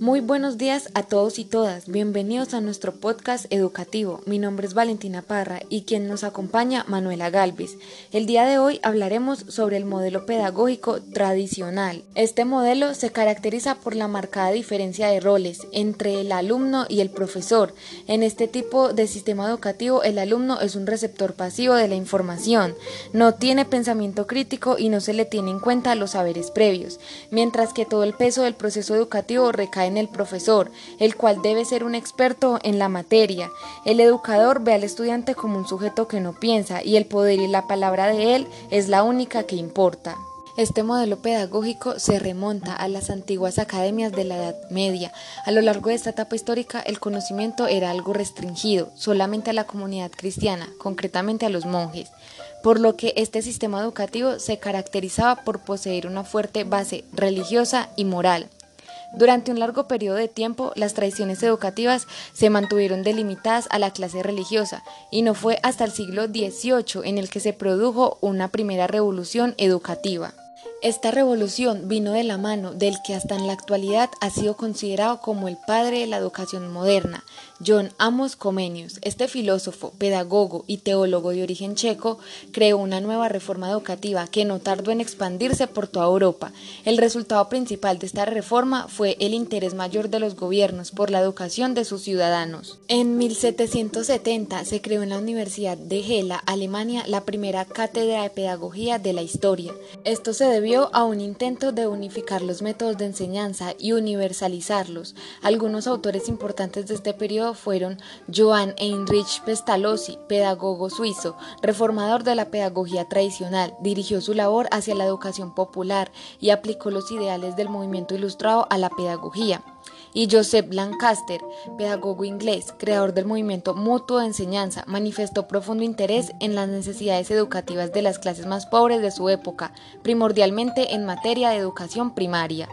Muy buenos días a todos y todas. Bienvenidos a nuestro podcast educativo. Mi nombre es Valentina Parra y quien nos acompaña Manuela Galvez. El día de hoy hablaremos sobre el modelo pedagógico tradicional. Este modelo se caracteriza por la marcada diferencia de roles entre el alumno y el profesor. En este tipo de sistema educativo el alumno es un receptor pasivo de la información, no tiene pensamiento crítico y no se le tiene en cuenta los saberes previos, mientras que todo el peso del proceso educativo recae el profesor, el cual debe ser un experto en la materia. El educador ve al estudiante como un sujeto que no piensa y el poder y la palabra de él es la única que importa. Este modelo pedagógico se remonta a las antiguas academias de la Edad Media. A lo largo de esta etapa histórica, el conocimiento era algo restringido solamente a la comunidad cristiana, concretamente a los monjes, por lo que este sistema educativo se caracterizaba por poseer una fuerte base religiosa y moral. Durante un largo periodo de tiempo, las tradiciones educativas se mantuvieron delimitadas a la clase religiosa y no fue hasta el siglo XVIII en el que se produjo una primera revolución educativa. Esta revolución vino de la mano del que hasta en la actualidad ha sido considerado como el padre de la educación moderna, John Amos Comenius. Este filósofo, pedagogo y teólogo de origen checo creó una nueva reforma educativa que no tardó en expandirse por toda Europa. El resultado principal de esta reforma fue el interés mayor de los gobiernos por la educación de sus ciudadanos. En 1770 se creó en la Universidad de Jena, Alemania, la primera cátedra de pedagogía de la historia. Esto se debió a un intento de unificar los métodos de enseñanza y universalizarlos. Algunos autores importantes de este periodo fueron Johann Heinrich Pestalozzi, pedagogo suizo, reformador de la pedagogía tradicional, dirigió su labor hacia la educación popular y aplicó los ideales del movimiento ilustrado a la pedagogía y Joseph Lancaster, pedagogo inglés, creador del movimiento mutuo de enseñanza, manifestó profundo interés en las necesidades educativas de las clases más pobres de su época, primordialmente en materia de educación primaria.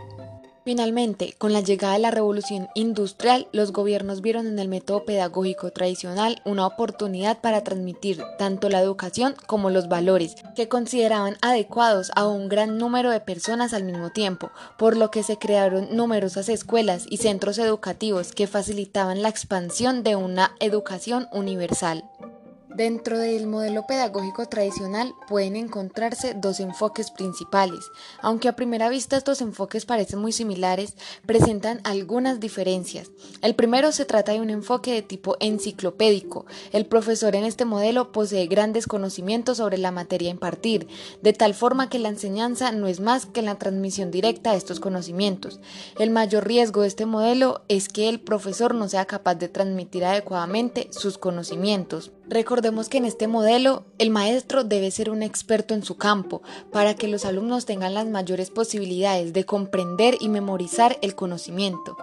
Finalmente, con la llegada de la revolución industrial, los gobiernos vieron en el método pedagógico tradicional una oportunidad para transmitir tanto la educación como los valores que consideraban adecuados a un gran número de personas al mismo tiempo, por lo que se crearon numerosas escuelas y centros educativos que facilitaban la expansión de una educación universal. Dentro del modelo pedagógico tradicional pueden encontrarse dos enfoques principales. Aunque a primera vista estos enfoques parecen muy similares, presentan algunas diferencias. El primero se trata de un enfoque de tipo enciclopédico. El profesor en este modelo posee grandes conocimientos sobre la materia a impartir, de tal forma que la enseñanza no es más que la transmisión directa de estos conocimientos. El mayor riesgo de este modelo es que el profesor no sea capaz de transmitir adecuadamente sus conocimientos. Recordemos que en este modelo el maestro debe ser un experto en su campo para que los alumnos tengan las mayores posibilidades de comprender y memorizar el conocimiento.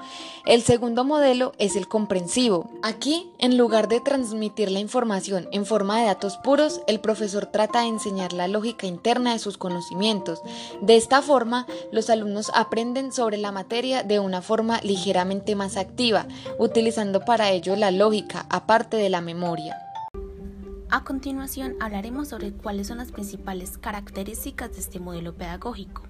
El segundo modelo es el comprensivo. Aquí, en lugar de transmitir la información en forma de datos puros, el profesor trata de enseñar la lógica interna de sus conocimientos. De esta forma, los alumnos aprenden sobre la materia de una forma ligeramente más activa, utilizando para ello la lógica aparte de la memoria. A continuación hablaremos sobre cuáles son las principales características de este modelo pedagógico.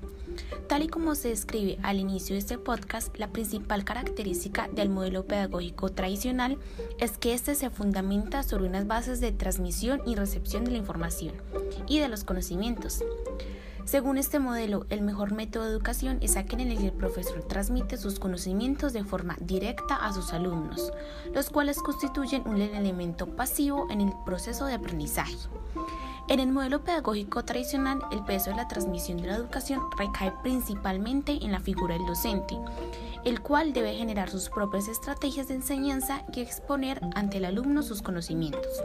Tal y como se describe al inicio de este podcast, la principal característica del modelo pedagógico tradicional es que éste se fundamenta sobre unas bases de transmisión y recepción de la información y de los conocimientos. Según este modelo, el mejor método de educación es aquel en el que el profesor transmite sus conocimientos de forma directa a sus alumnos, los cuales constituyen un elemento pasivo en el proceso de aprendizaje. En el modelo pedagógico tradicional, el peso de la transmisión de la educación recae principalmente en la figura del docente, el cual debe generar sus propias estrategias de enseñanza y exponer ante el alumno sus conocimientos.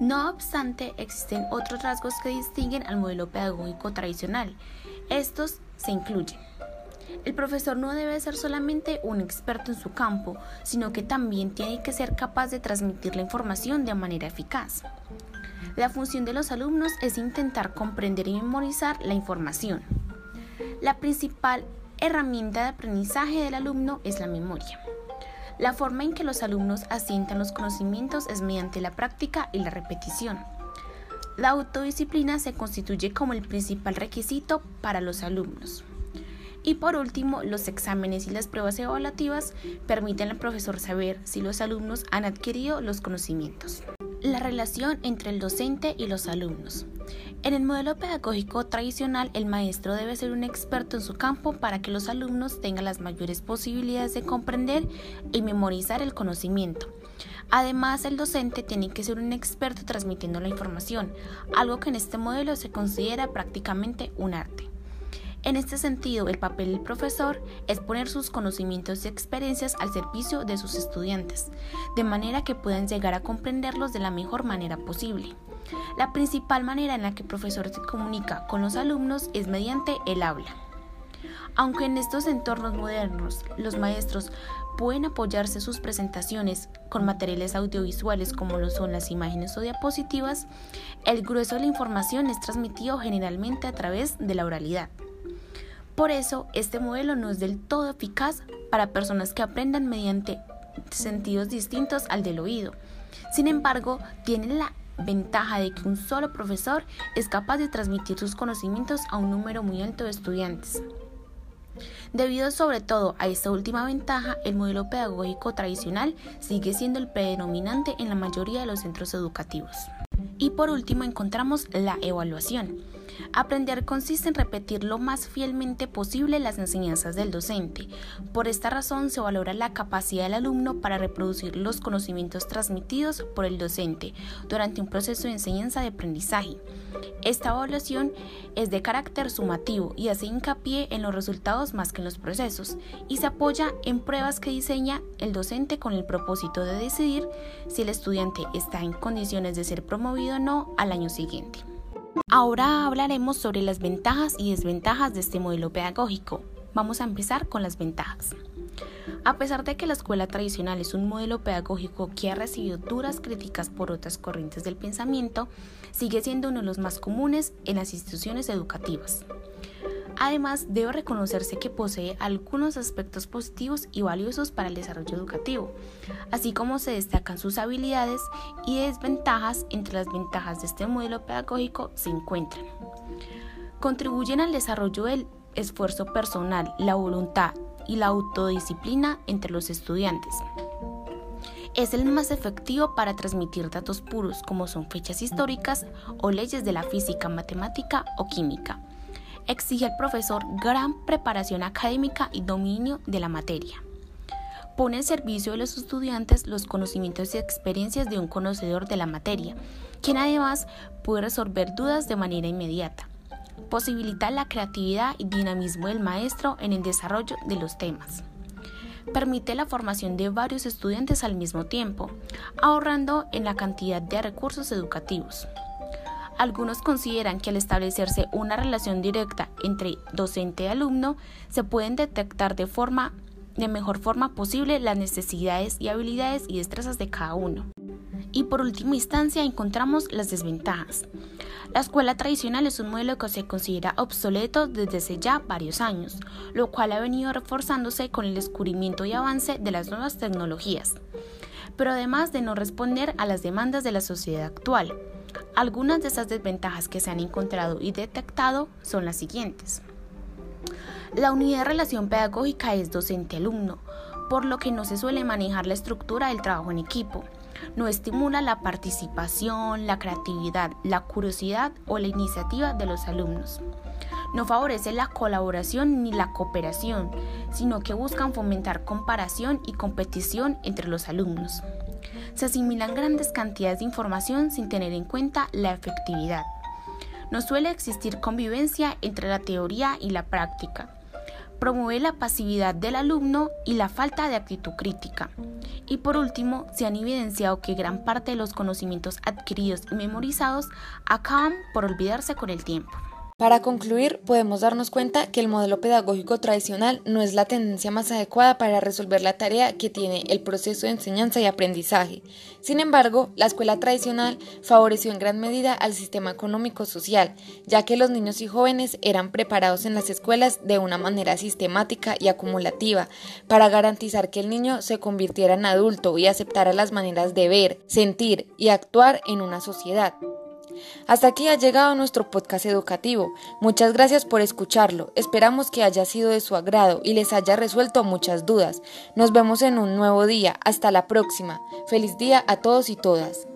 No obstante, existen otros rasgos que distinguen al modelo pedagógico tradicional. Estos se incluyen. El profesor no debe ser solamente un experto en su campo, sino que también tiene que ser capaz de transmitir la información de manera eficaz. La función de los alumnos es intentar comprender y memorizar la información. La principal herramienta de aprendizaje del alumno es la memoria. La forma en que los alumnos asientan los conocimientos es mediante la práctica y la repetición. La autodisciplina se constituye como el principal requisito para los alumnos. Y por último, los exámenes y las pruebas evaluativas permiten al profesor saber si los alumnos han adquirido los conocimientos. La relación entre el docente y los alumnos. En el modelo pedagógico tradicional, el maestro debe ser un experto en su campo para que los alumnos tengan las mayores posibilidades de comprender y memorizar el conocimiento. Además, el docente tiene que ser un experto transmitiendo la información, algo que en este modelo se considera prácticamente un arte. En este sentido, el papel del profesor es poner sus conocimientos y experiencias al servicio de sus estudiantes, de manera que puedan llegar a comprenderlos de la mejor manera posible. La principal manera en la que el profesor se comunica con los alumnos es mediante el habla. Aunque en estos entornos modernos los maestros pueden apoyarse sus presentaciones con materiales audiovisuales como lo son las imágenes o diapositivas, el grueso de la información es transmitido generalmente a través de la oralidad. Por eso, este modelo no es del todo eficaz para personas que aprendan mediante sentidos distintos al del oído. Sin embargo, tiene la ventaja de que un solo profesor es capaz de transmitir sus conocimientos a un número muy alto de estudiantes. Debido sobre todo a esta última ventaja, el modelo pedagógico tradicional sigue siendo el predominante en la mayoría de los centros educativos. Y por último encontramos la evaluación. Aprender consiste en repetir lo más fielmente posible las enseñanzas del docente. Por esta razón se valora la capacidad del alumno para reproducir los conocimientos transmitidos por el docente durante un proceso de enseñanza de aprendizaje. Esta evaluación es de carácter sumativo y hace hincapié en los resultados más que en los procesos y se apoya en pruebas que diseña el docente con el propósito de decidir si el estudiante está en condiciones de ser promovido o no al año siguiente. Ahora hablaremos sobre las ventajas y desventajas de este modelo pedagógico. Vamos a empezar con las ventajas. A pesar de que la escuela tradicional es un modelo pedagógico que ha recibido duras críticas por otras corrientes del pensamiento, sigue siendo uno de los más comunes en las instituciones educativas. Además, debe reconocerse que posee algunos aspectos positivos y valiosos para el desarrollo educativo, así como se destacan sus habilidades y desventajas. Entre las ventajas de este modelo pedagógico se encuentran. Contribuyen al desarrollo del esfuerzo personal, la voluntad y la autodisciplina entre los estudiantes. Es el más efectivo para transmitir datos puros como son fechas históricas o leyes de la física, matemática o química exige al profesor gran preparación académica y dominio de la materia. Pone en servicio de los estudiantes los conocimientos y experiencias de un conocedor de la materia, quien además puede resolver dudas de manera inmediata. Posibilita la creatividad y dinamismo del maestro en el desarrollo de los temas. Permite la formación de varios estudiantes al mismo tiempo, ahorrando en la cantidad de recursos educativos. Algunos consideran que al establecerse una relación directa entre docente y alumno, se pueden detectar de forma de mejor forma posible las necesidades y habilidades y destrezas de cada uno. Y por última instancia encontramos las desventajas. La escuela tradicional es un modelo que se considera obsoleto desde hace ya varios años, lo cual ha venido reforzándose con el descubrimiento y avance de las nuevas tecnologías, pero además de no responder a las demandas de la sociedad actual. Algunas de esas desventajas que se han encontrado y detectado son las siguientes. La unidad de relación pedagógica es docente-alumno, por lo que no se suele manejar la estructura del trabajo en equipo. No estimula la participación, la creatividad, la curiosidad o la iniciativa de los alumnos. No favorece la colaboración ni la cooperación, sino que buscan fomentar comparación y competición entre los alumnos se asimilan grandes cantidades de información sin tener en cuenta la efectividad. No suele existir convivencia entre la teoría y la práctica. Promueve la pasividad del alumno y la falta de actitud crítica. Y por último, se han evidenciado que gran parte de los conocimientos adquiridos y memorizados acaban por olvidarse con el tiempo. Para concluir, podemos darnos cuenta que el modelo pedagógico tradicional no es la tendencia más adecuada para resolver la tarea que tiene el proceso de enseñanza y aprendizaje. Sin embargo, la escuela tradicional favoreció en gran medida al sistema económico-social, ya que los niños y jóvenes eran preparados en las escuelas de una manera sistemática y acumulativa para garantizar que el niño se convirtiera en adulto y aceptara las maneras de ver, sentir y actuar en una sociedad. Hasta aquí ha llegado nuestro podcast educativo. Muchas gracias por escucharlo. Esperamos que haya sido de su agrado y les haya resuelto muchas dudas. Nos vemos en un nuevo día. Hasta la próxima. Feliz día a todos y todas.